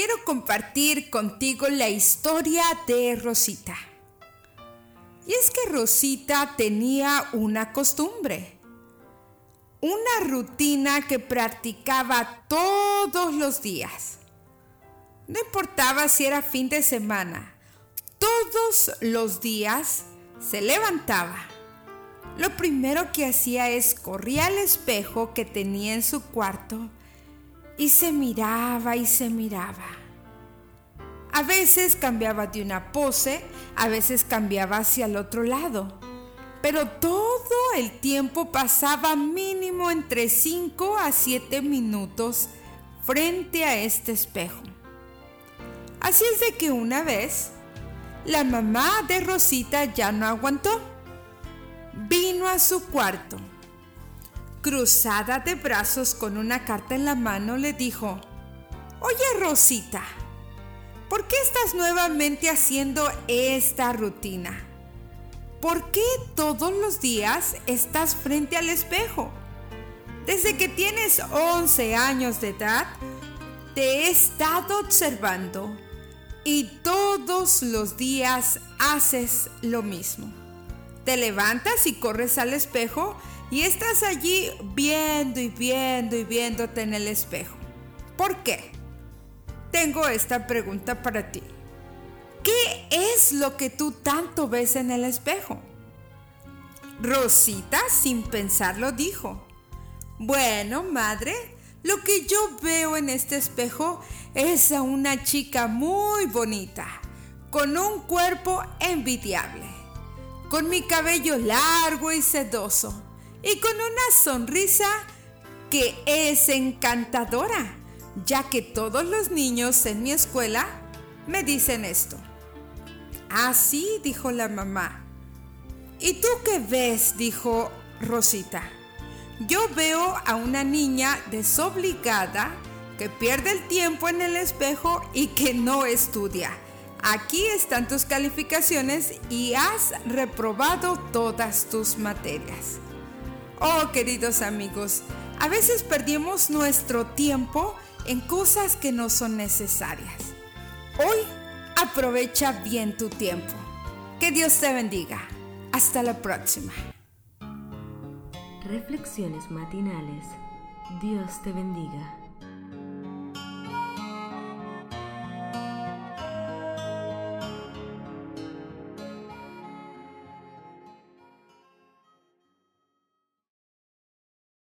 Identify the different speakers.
Speaker 1: quiero compartir contigo la historia de Rosita. Y es que Rosita tenía una costumbre, una rutina que practicaba todos los días. No importaba si era fin de semana, todos los días se levantaba. Lo primero que hacía es corría al espejo que tenía en su cuarto y se miraba y se miraba. A veces cambiaba de una pose, a veces cambiaba hacia el otro lado, pero todo el tiempo pasaba mínimo entre 5 a 7 minutos frente a este espejo. Así es de que una vez, la mamá de Rosita ya no aguantó. Vino a su cuarto cruzada de brazos con una carta en la mano, le dijo, Oye Rosita, ¿por qué estás nuevamente haciendo esta rutina? ¿Por qué todos los días estás frente al espejo? Desde que tienes 11 años de edad, te he estado observando y todos los días haces lo mismo. Te levantas y corres al espejo y estás allí viendo y viendo y viéndote en el espejo. ¿Por qué? Tengo esta pregunta para ti. ¿Qué es lo que tú tanto ves en el espejo? Rosita, sin pensarlo, dijo, bueno, madre, lo que yo veo en este espejo es a una chica muy bonita, con un cuerpo envidiable, con mi cabello largo y sedoso y con una sonrisa que es encantadora, ya que todos los niños en mi escuela me dicen esto. Ah, sí, dijo la mamá. ¿Y tú qué ves? dijo Rosita. Yo veo a una niña desobligada que pierde el tiempo en el espejo y que no estudia. Aquí están tus calificaciones y has reprobado todas tus materias. Oh, queridos amigos, a veces perdimos nuestro tiempo en cosas que no son necesarias. Hoy aprovecha bien tu tiempo. Que Dios te bendiga. Hasta la próxima.
Speaker 2: Reflexiones matinales. Dios te bendiga.